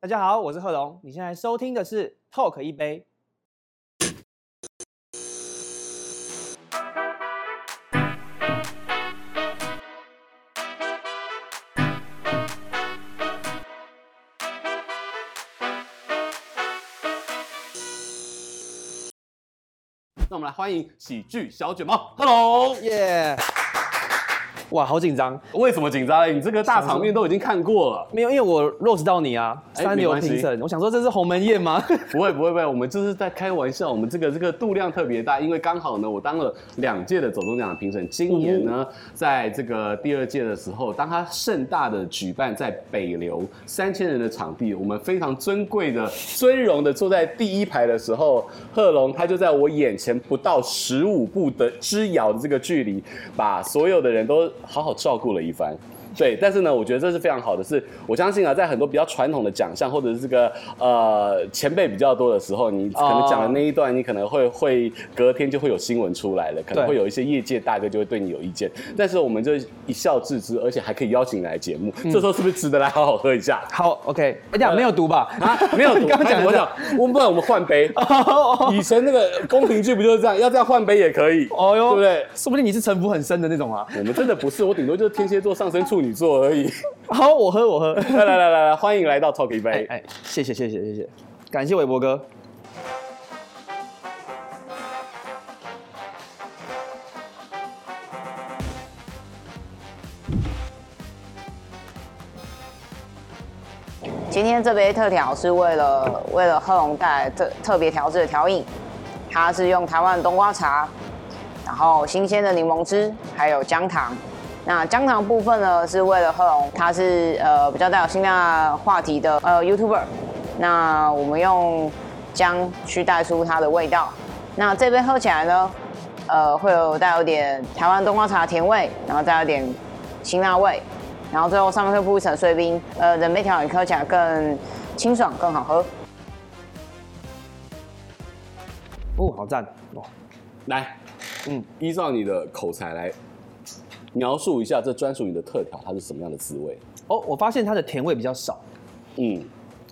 大家好，我是贺龙，你现在收听的是 Talk 一杯。那我们来欢迎喜剧小卷毛，Hello，耶.哇，好紧张！为什么紧张？你这个大场面都已经看过了。没有，因为我 roast 到你啊，三流评审。我想说这是鸿门宴吗？不会，不会，不会，我们就是在开玩笑。我们这个这个度量特别大，因为刚好呢，我当了两届的走中奖的评审。今年呢，在这个第二届的时候，当他盛大的举办在北流三千人的场地，我们非常尊贵的尊荣的坐在第一排的时候，贺龙他就在我眼前不到十五步的之遥的这个距离，把所有的人都。好好照顾了一番。对，但是呢，我觉得这是非常好的，是我相信啊，在很多比较传统的奖项或者是这个呃前辈比较多的时候，你可能讲的那一段，你可能会会隔天就会有新闻出来了，可能会有一些业界大哥就会对你有意见，但是我们就一笑置之，而且还可以邀请你来节目，这时候是不是值得来好好喝一下？好，OK，哎呀，没有毒吧？啊，没有毒。刚刚讲我讲，我们不然我们换杯。以前那个宫廷剧不就是这样？要这样换杯也可以。哦哟，对不对？说不定你是城府很深的那种啊。我们真的不是，我顶多就是天蝎座上升处女座而已。好，我喝，我喝。来来来来来，欢迎来到 Talk 一杯。哎，谢谢谢谢谢谢，感谢韦伯哥。今天这杯特调是为了为了贺龙带来特特别调制的调饮，它是用台湾冬瓜茶，然后新鲜的柠檬汁，还有姜糖。那姜糖部分呢，是为了贺龙，他是呃比较带有辛辣话题的呃 YouTuber。那我们用姜去带出它的味道。那这杯喝起来呢，呃会有带有点台湾冬瓜茶甜味，然后带有点辛辣味，然后最后上面会铺一层碎冰，呃人杯调饮喝起来更清爽，更好喝。哦，好赞哦！来，嗯，依照你的口才来。描述一下这专属你的特调，它是什么样的滋味？哦，我发现它的甜味比较少，嗯，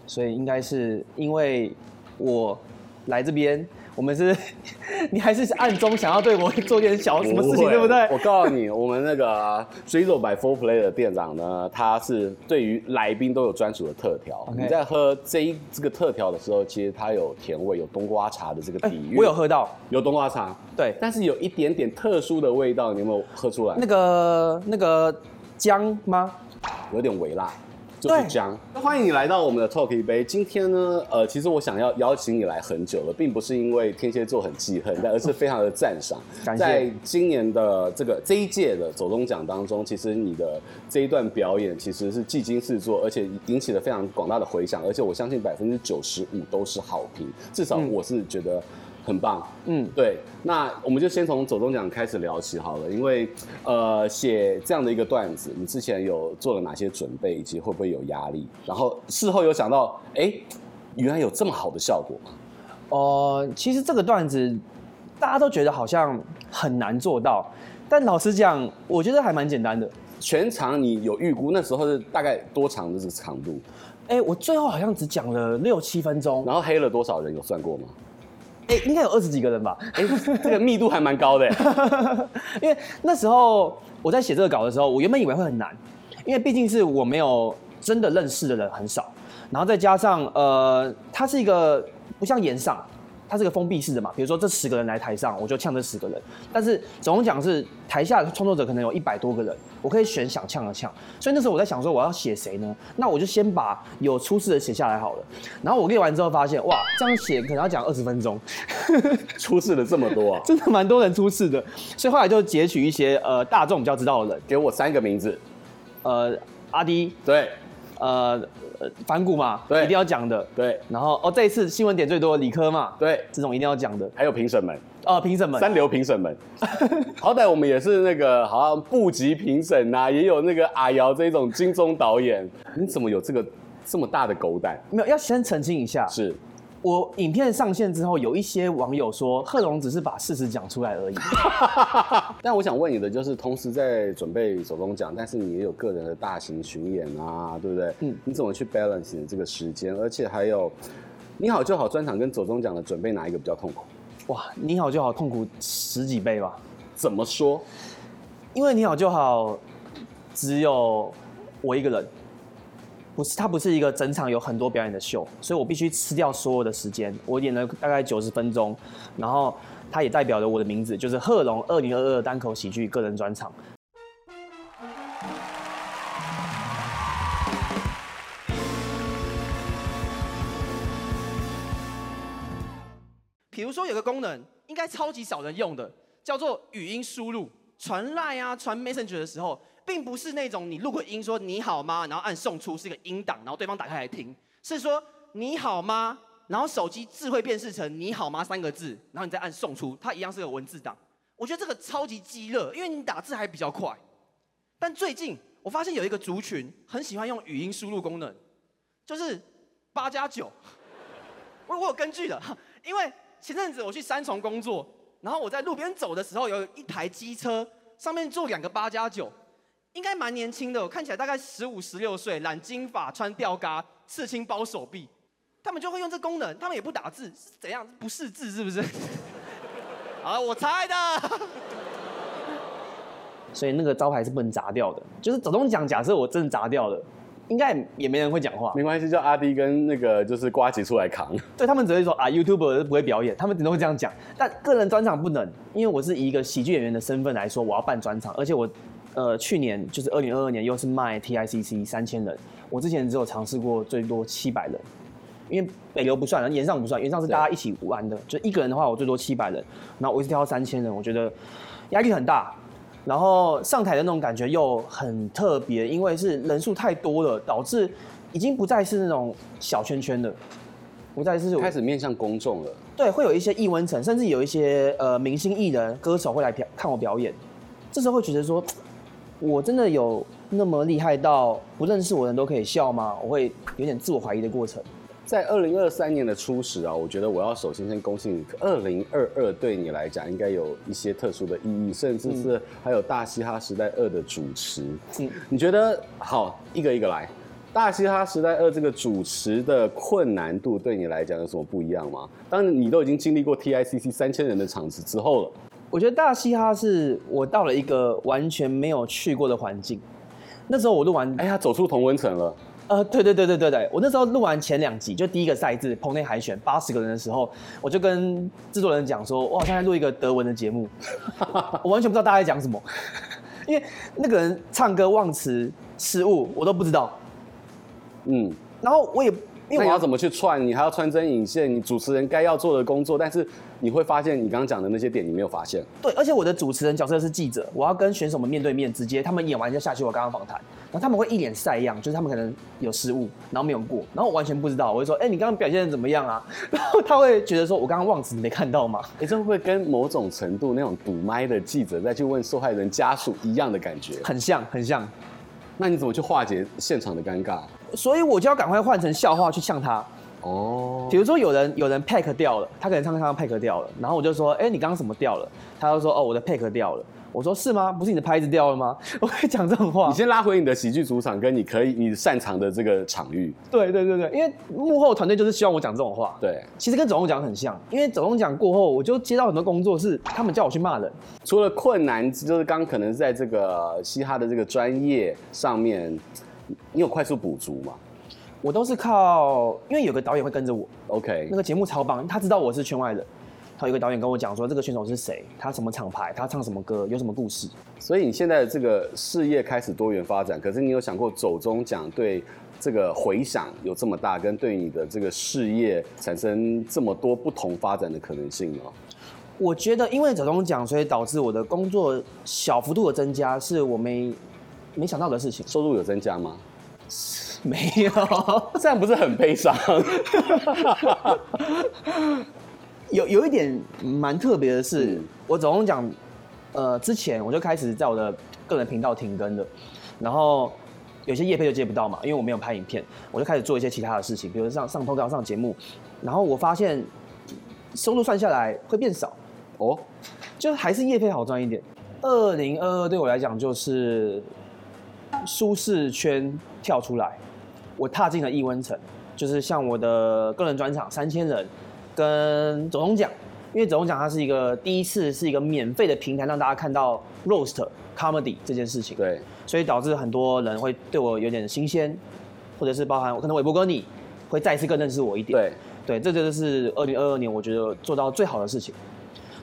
所以应该是因为我来这边，我们是，你还是暗中想要对我做点小什么事情，对不对？我告诉你，我们那个 Drizzle by 4Play 的店长呢，他是对于来宾都有专属的特调。你在喝这一这个特调的时候，其实它有甜味，有冬瓜茶的这个底蕴。我有喝到，有冬瓜茶，对，但是有一点点特殊的味道，你有没有喝出来？那个那个姜吗？有点微辣。就是姜。那欢迎你来到我们的 Talk 一杯。今天呢，呃，其实我想要邀请你来很久了，并不是因为天蝎座很记恨，但而是非常的赞赏。在今年的这个这一届的走中奖当中，其实你的这一段表演其实是技惊四座，而且引起了非常广大的回响，而且我相信百分之九十五都是好评。至少我是觉得。很棒，嗯，对，那我们就先从左中奖开始聊起好了，因为呃，写这样的一个段子，你之前有做了哪些准备，以及会不会有压力？然后事后有想到，哎，原来有这么好的效果吗？哦、呃，其实这个段子大家都觉得好像很难做到，但老实讲，我觉得还蛮简单的。全场你有预估那时候是大概多长的这个长度？哎，我最后好像只讲了六七分钟，然后黑了多少人？有算过吗？哎、应该有二十几个人吧？哎、这个密度还蛮高的。因为那时候我在写这个稿的时候，我原本以为会很难，因为毕竟是我没有真的认识的人很少，然后再加上呃，它是一个不像演上。它是个封闭式的嘛，比如说这十个人来台上，我就呛这十个人。但是总共讲是台下创作者可能有一百多个人，我可以选想呛的呛。所以那时候我在想说我要写谁呢？那我就先把有出事的写下来好了。然后我列完之后发现，哇，这样写可能要讲二十分钟。出事了这么多啊，真的蛮多人出事的。所以后来就截取一些呃大众比较知道的人，给我三个名字，呃，阿迪，对。呃，反骨嘛，对，一定要讲的，对。然后哦，这一次新闻点最多的理科嘛，对，这种一定要讲的。还有评审们，哦，评审们，三流评审们，好歹我们也是那个好像部级评审呐，也有那个阿瑶这种金钟导演，你怎么有这个这么大的狗胆？没有，要先澄清一下，是我影片上线之后，有一些网友说贺龙只是把事实讲出来而已。但我想问你的就是，同时在准备走中奖，但是你也有个人的大型巡演啊，对不对？嗯，你怎么去 balance 你这个时间？而且还有，你好就好专场跟走中奖的准备哪一个比较痛苦？哇，你好就好痛苦十几倍吧？怎么说？因为你好就好只有我一个人。不是，它不是一个整场有很多表演的秀，所以我必须吃掉所有的时间。我演了大概九十分钟，然后它也代表了我的名字，就是贺龙二零二二单口喜剧个人专场。比如说有个功能，应该超级少人用的，叫做语音输入，传赖啊，传 Messenger 的时候。并不是那种你录个音说你好吗，然后按送出是一个音档，然后对方打开来听，是说你好吗，然后手机智慧辨识成你好吗三个字，然后你再按送出，它一样是个文字档。我觉得这个超级鸡肋，因为你打字还比较快。但最近我发现有一个族群很喜欢用语音输入功能，就是八加九。我我有根据的，因为前阵子我去三重工作，然后我在路边走的时候，有一台机车上面坐两个八加九。应该蛮年轻的，我看起来大概十五、十六岁，染金发，穿吊嘎，刺青包手臂，他们就会用这功能，他们也不打字，是怎样？不识字是不是？啊，我猜的。所以那个招牌是不能砸掉的，就是走钟奖，假设我真的砸掉了，应该也没人会讲话。没关系，叫阿迪跟那个就是瓜吉出来扛。对，他们只会说啊，YouTuber 不会表演，他们只能会这样讲。但个人专场不能，因为我是以一个喜剧演员的身份来说，我要办专场，而且我。呃，去年就是二零二二年，又是卖 TICC 三千人。我之前只有尝试过最多七百人，因为北流不算，然后炎上不算，炎上是大家一起玩的。就一个人的话，我最多七百人。然后我一直跳到三千人，我觉得压力很大。然后上台的那种感觉又很特别，因为是人数太多了，导致已经不再是那种小圈圈的，不再是开始面向公众了。对，会有一些艺文层，甚至有一些呃明星艺人、歌手会来表看我表演。这时候会觉得说。我真的有那么厉害到不认识我的人都可以笑吗？我会有点自我怀疑的过程。在二零二三年的初始啊，我觉得我要首先先恭喜你，二零二二对你来讲应该有一些特殊的意义，甚至是还有《大嘻哈时代二》的主持。嗯，你觉得好，一个一个来，《大嘻哈时代二》这个主持的困难度对你来讲有什么不一样吗？当，你都已经经历过 TICC 三千人的场子之后了。我觉得大嘻哈是我到了一个完全没有去过的环境。那时候我录完，哎呀，走出同温层了。呃，对对对对对对，我那时候录完前两集，就第一个赛制棚内海选八十个人的时候，我就跟制作人讲说，我好像在录一个德文的节目，我完全不知道大家在讲什么，因为那个人唱歌忘词失误，我都不知道。嗯，然后我也。因为你要怎么去串？你还要穿针引线，你主持人该要做的工作，但是你会发现你刚刚讲的那些点你没有发现。对，而且我的主持人角色是记者，我要跟选手们面对面直接，他们演完就下去我刚刚访谈，然后他们会一脸晒样，就是他们可能有失误，然后没有过，然后我完全不知道，我就说，哎、欸，你刚刚表现的怎么样啊？然后他会觉得说，我刚刚忘词，你没看到吗？你这会不会跟某种程度那种堵麦的记者再去问受害人家属一样的感觉？很像，很像。那你怎么去化解现场的尴尬？所以我就要赶快换成笑话去呛他。哦，比如说有人有人 pack 掉了，他可能唱唱 pack 掉了，然后我就说，哎、欸，你刚刚什么掉了？他就说，哦，我的 pack 掉了。我说是吗？不是你的拍子掉了吗？我会讲这种话。你先拉回你的喜剧主场，跟你可以你擅长的这个场域。对对对对，因为幕后团队就是希望我讲这种话。对，其实跟总统奖很像，因为总统奖过后，我就接到很多工作是他们叫我去骂人。除了困难，就是刚可能在这个嘻哈的这个专业上面，你有快速补足吗？我都是靠，因为有个导演会跟着我。OK，那个节目超棒，他知道我是圈外人。他有一个导演跟我讲说，这个选手是谁，他什么厂牌，他唱什么歌，有什么故事。所以你现在的这个事业开始多元发展，可是你有想过走中奖对这个回响有这么大，跟对你的这个事业产生这么多不同发展的可能性吗？我觉得因为走中奖，所以导致我的工作小幅度的增加，是我没没想到的事情。收入有增加吗？没有，这样不是很悲伤？有有一点蛮特别的是，嗯、我总共讲，呃，之前我就开始在我的个人频道停更了，然后有些业配就接不到嘛，因为我没有拍影片，我就开始做一些其他的事情，比如上上通告、上节目，然后我发现收入算下来会变少，哦，就还是业配好赚一点。二零二二对我来讲就是舒适圈跳出来，我踏进了异温层，就是像我的个人专场三千人，跟总统奖，因为总统奖它是一个第一次是一个免费的平台，让大家看到 roast comedy 这件事情。对。所以导致很多人会对我有点新鲜，或者是包含我可能韦伯哥你会再一次更认识我一点。对，对，这就是二零二二年我觉得做到最好的事情。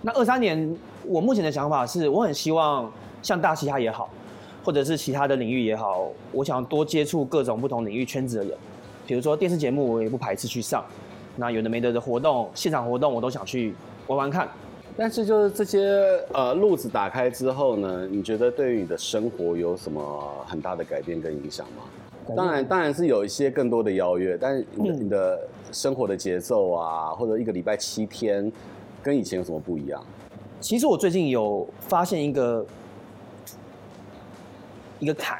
那二三年我目前的想法是，我很希望像大嘻哈也好，或者是其他的领域也好，我想多接触各种不同领域圈子的人，比如说电视节目我也不排斥去上，那有的没的的活动，现场活动我都想去玩玩看。但是就是这些呃路子打开之后呢，你觉得对于你的生活有什么很大的改变跟影响吗？当然，当然是有一些更多的邀约，但是你的，你的生活的节奏啊，或者一个礼拜七天，跟以前有什么不一样？其实我最近有发现一个一个坎，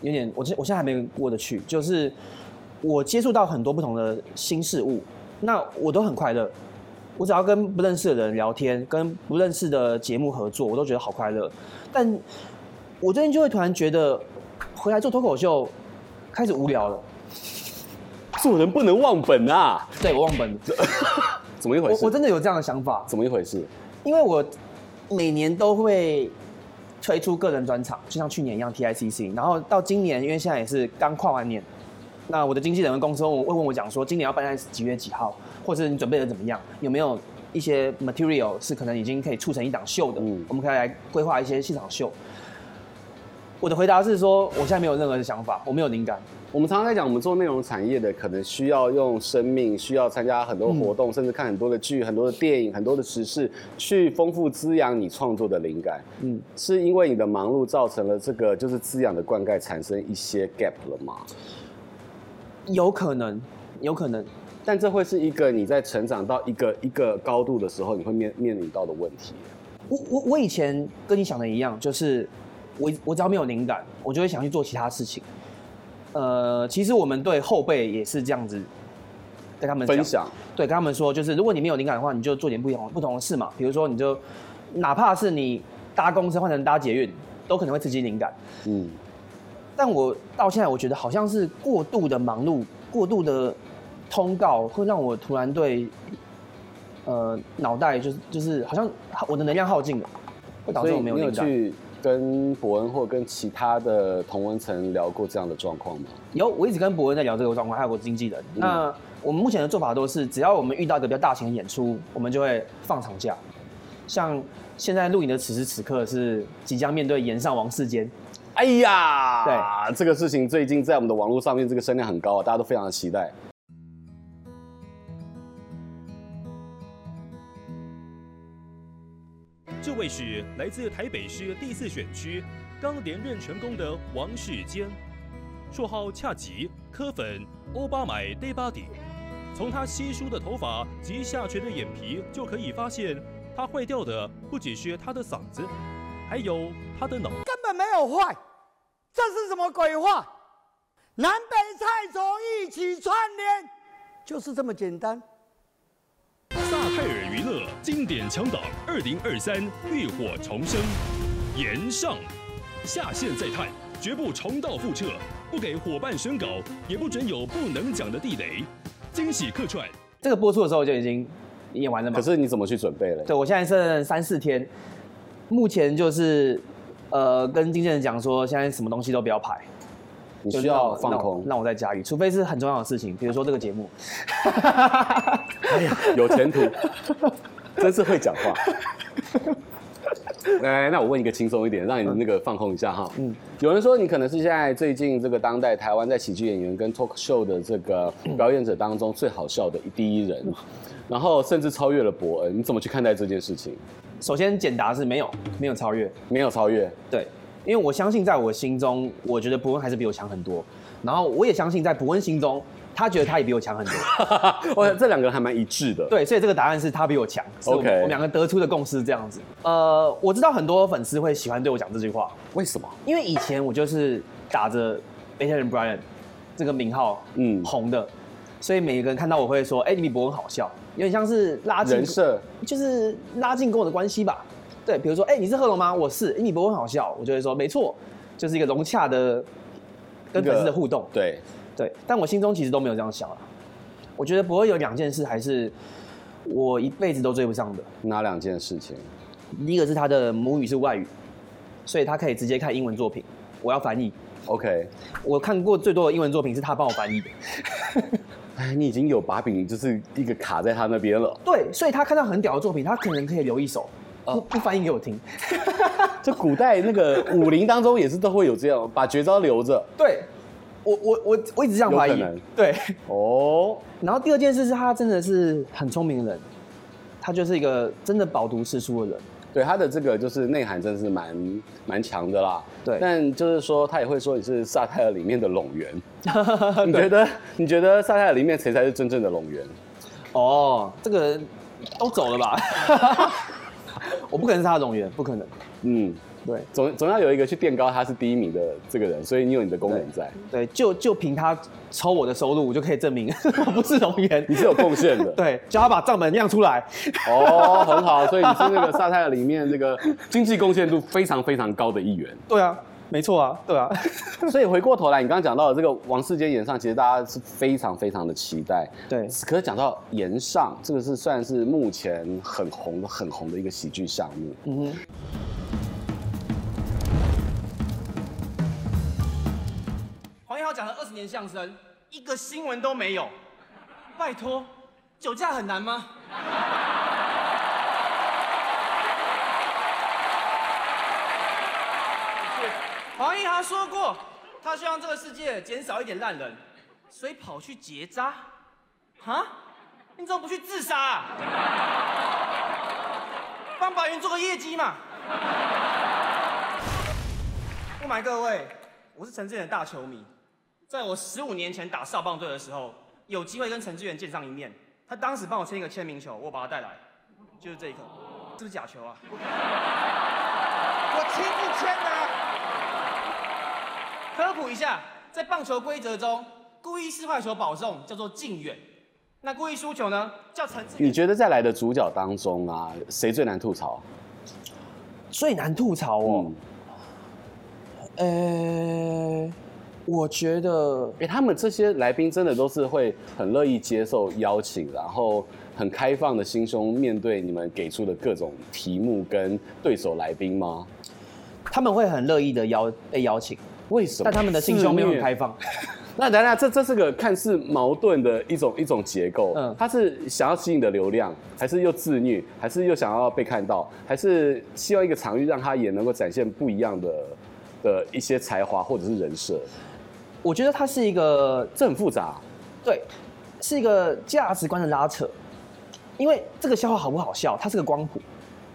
有点我现我现在还没过得去，就是我接触到很多不同的新事物，那我都很快乐。我只要跟不认识的人聊天，跟不认识的节目合作，我都觉得好快乐。但我最近就会突然觉得，回来做脱口秀开始无聊了。做人不能忘本啊！对，我忘本，怎么一回事？我我真的有这样的想法。怎么一回事？因为我每年都会推出个人专场，就像去年一样 TICC，然后到今年，因为现在也是刚跨完年，那我的经纪人跟公司会问我讲说，今年要办在几月几号？或者你准备的怎么样？有没有一些 material 是可能已经可以促成一档秀的？嗯，我们可以来规划一些现场秀。我的回答是说，我现在没有任何的想法，我没有灵感。我们常常在讲，我们做内容产业的，可能需要用生命，需要参加很多活动，嗯、甚至看很多的剧、很多的电影、很多的时事，去丰富滋养你创作的灵感。嗯，是因为你的忙碌造成了这个就是滋养的灌溉产生一些 gap 了吗？有可能，有可能。但这会是一个你在成长到一个一个高度的时候，你会面面临到的问题。我我我以前跟你想的一样，就是我我只要没有灵感，我就会想去做其他事情。呃，其实我们对后辈也是这样子跟他们分享，对，跟他们说，就是如果你没有灵感的话，你就做点不同不同的事嘛。比如说，你就哪怕是你搭公车换成搭捷运，都可能会刺激灵感。嗯。但我到现在，我觉得好像是过度的忙碌，过度的。通告会让我突然对，呃，脑袋就是就是好像我的能量耗尽了，会导致我没有灵感。所以你有去跟博恩或跟其他的同文层聊过这样的状况吗？有，我一直跟博恩在聊这个状况，还有我经纪人。嗯、那我们目前的做法都是，只要我们遇到一个比较大型的演出，我们就会放长假。像现在录影的此时此刻是即将面对延上王世坚。哎呀，对，这个事情最近在我们的网络上面这个声量很高啊，大家都非常的期待。是来自台北市第四选区，刚连任成功的王世坚，绰号恰吉、柯粉、欧巴买 Day Body。从他稀疏的头发及下垂的眼皮就可以发现，他坏掉的不只是他的嗓子，还有他的脑。根本没有坏，这是什么鬼话？南北菜种一起串联，就是这么简单。萨泰尔娱乐经典强档二零二三浴火重生，延上下线再探，绝不重蹈覆辙，不给伙伴审稿，也不准有不能讲的地雷。惊喜客串，这个播出的时候就已经演完了吗？可是你怎么去准备了？对，我现在剩三四天，目前就是呃跟经纪人讲说，现在什么东西都不要排。你需要放空，让我在家里，除非是很重要的事情，比如说这个节目。哎呀，有前途，真是会讲话。来，那我问一个轻松一点，让你那个放空一下哈。嗯。有人说你可能是现在最近这个当代台湾在喜剧演员跟 talk show 的这个表演者当中最好笑的第一人，然后甚至超越了伯恩，你怎么去看待这件事情？首先简答是没有，没有超越，没有超越，对。因为我相信，在我心中，我觉得伯恩还是比我强很多。然后我也相信，在伯恩心中，他觉得他也比我强很多。我 这两个人还蛮一致的。对，所以这个答案是他比我强。OK，我们两个得出的共识是这样子。呃，我知道很多粉丝会喜欢对我讲这句话。为什么？因为以前我就是打着 and Brian 这个名号，嗯红的，所以每个人看到我会说，哎、欸，你比伯恩好笑，有点像是拉近人设，就是拉近跟我的关系吧。对，比如说，哎、欸，你是贺龙吗？我是，你伯恩好笑，我就会说，没错，就是一个融洽的跟粉丝的互动。对对，但我心中其实都没有这样想啊。我觉得不会有两件事还是我一辈子都追不上的。哪两件事情？第一个是他的母语是外语，所以他可以直接看英文作品，我要翻译。OK，我看过最多的英文作品是他帮我翻译的。哎，你已经有把柄，就是一个卡在他那边了。对，所以他看到很屌的作品，他可能可以留一手，不不翻译给我听。这古代那个武林当中也是都会有这样，把绝招留着。对，我我我我一直这样怀疑。对，哦。然后第二件事是他真的是很聪明的人，他就是一个真的饱读诗书的人。对他的这个就是内涵真的是蛮蛮强的啦。对，但就是说他也会说你是萨泰尔里面的拢源。你觉得你觉得萨泰尔里面谁才是真正的拢源？哦，这个都走了吧？我不可能是他的拢源，不可能。嗯。对，总总要有一个去垫高他是第一名的这个人，所以你有你的功能在。对，对就就凭他抽我的收入，我就可以证明我 不是龙岩，你是有贡献的。对，叫他把账本亮出来。哦，很好，所以你是那个萨泰尔里面这个 经济贡献度非常非常高的一员。对啊，没错啊，对啊。所以回过头来，你刚刚讲到的这个王世坚演上，其实大家是非常非常的期待。对，可是讲到演上，这个是算是目前很红、很红的一个喜剧项目。嗯哼。年相声，一个新闻都没有。拜托，酒驾很难吗？黄义豪说过，他希望这个世界减少一点烂人，所以跑去结扎。哈？你怎么不去自杀啊？帮白云做个业绩嘛。不瞒各位，我是陈志远的大球迷。在我十五年前打少棒队的时候，有机会跟陈志远见上一面。他当时帮我签一个签名球，我把他带来，就是这一颗，是不是假球啊？我亲自签的。科普一下，在棒球规则中，故意失坏球保送叫做近远，那故意输球呢叫陈志远。你觉得在来的主角当中啊，谁最难吐槽？最难吐槽哦。嗯、呃。我觉得，哎，他们这些来宾真的都是会很乐意接受邀请，然后很开放的心胸面对你们给出的各种题目跟对手来宾吗？他们会很乐意的邀被邀请，为什么？但他们的心胸没有很开放。那等下，这这是个看似矛盾的一种一种结构。嗯，他是想要吸引的流量，还是又自虐，还是又想要被看到，还是希望一个场域让他也能够展现不一样的的一些才华或者是人设？我觉得它是一个，这很复杂，对，是一个价值观的拉扯。因为这个笑话好不好笑，它是个光谱，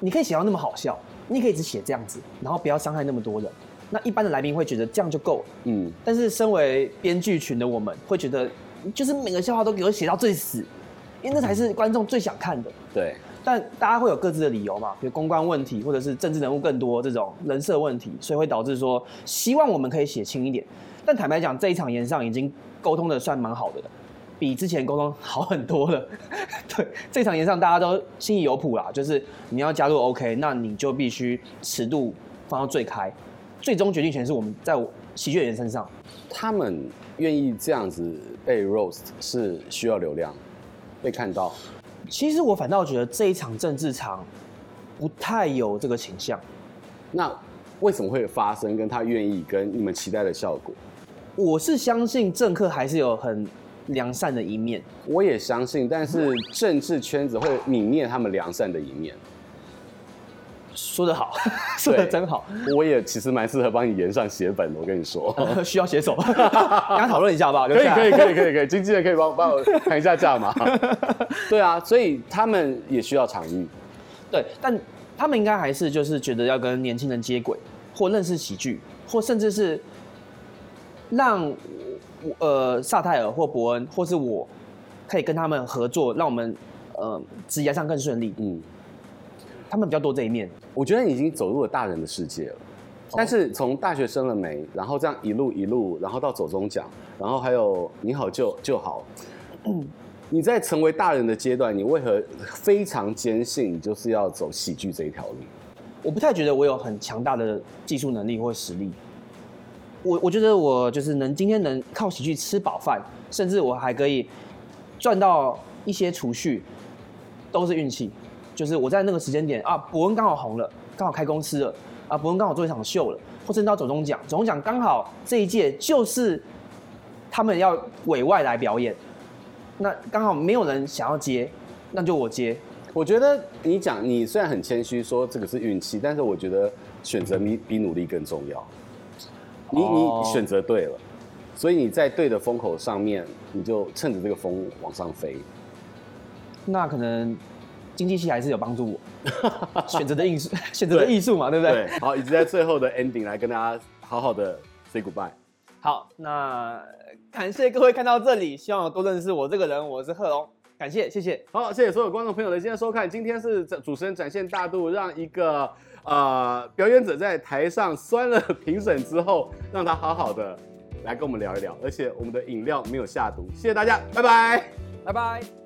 你可以写到那么好笑，你可以只写这样子，然后不要伤害那么多人。那一般的来宾会觉得这样就够了，嗯。但是身为编剧群的我们会觉得，就是每个笑话都给我写到最死，因为那才是观众最想看的。对。但大家会有各自的理由嘛，比如公关问题，或者是政治人物更多这种人设问题，所以会导致说，希望我们可以写轻一点。但坦白讲，这一场演上已经沟通的算蛮好的了，比之前沟通好很多了。对，这场演上大家都心里有谱啦，就是你要加入 OK，那你就必须尺度放到最开，最终决定权是我们在喜剧演员身上。他们愿意这样子被 roast 是需要流量，被看到。其实我反倒觉得这一场政治场不太有这个倾向。那为什么会发生？跟他愿意跟你们期待的效果？我是相信政客还是有很良善的一面，我也相信，但是政治圈子会泯灭他们良善的一面。说得好，说得真好。我也其实蛮适合帮你炎上写本的，我跟你说，呃、需要写手，跟他讨论一下好不好？可以，可以，可以，可以，可以。经纪人可以帮帮我谈一下价嘛？对啊，所以他们也需要场域。对，但他们应该还是就是觉得要跟年轻人接轨，或认识喜剧，或甚至是。让呃萨泰尔或伯恩或是我，可以跟他们合作，让我们呃职业上更顺利。嗯，他们比较多这一面。我觉得你已经走入了大人的世界了。但是从大学生了没，然后这样一路一路，然后到走中奖，然后还有你好就就好。嗯，你在成为大人的阶段，你为何非常坚信你就是要走喜剧这一条路？我不太觉得我有很强大的技术能力或实力。我我觉得我就是能今天能靠喜剧吃饱饭，甚至我还可以赚到一些储蓄，都是运气。就是我在那个时间点啊，博恩刚好红了，刚好开公司了啊，博恩刚好做一场秀了，或者到走中奖，走中奖刚好这一届就是他们要委外来表演，那刚好没有人想要接，那就我接。我觉得你讲你虽然很谦虚说这个是运气，但是我觉得选择比比努力更重要。你你选择对了，所以你在对的风口上面，你就趁着这个风往上飞。那可能经济系还是有帮助我 选择的艺术，选择的艺术嘛，对不对？对。好，以及在最后的 ending 来跟大家好好的 say goodbye。好，那感谢各位看到这里，希望多认识我这个人，我是贺珑。感谢，谢谢。好，谢谢所有观众朋友的今天收看。今天是主持人展现大度，让一个呃表演者在台上酸了评审之后，让他好好的来跟我们聊一聊。而且我们的饮料没有下毒。谢谢大家，拜拜，拜拜。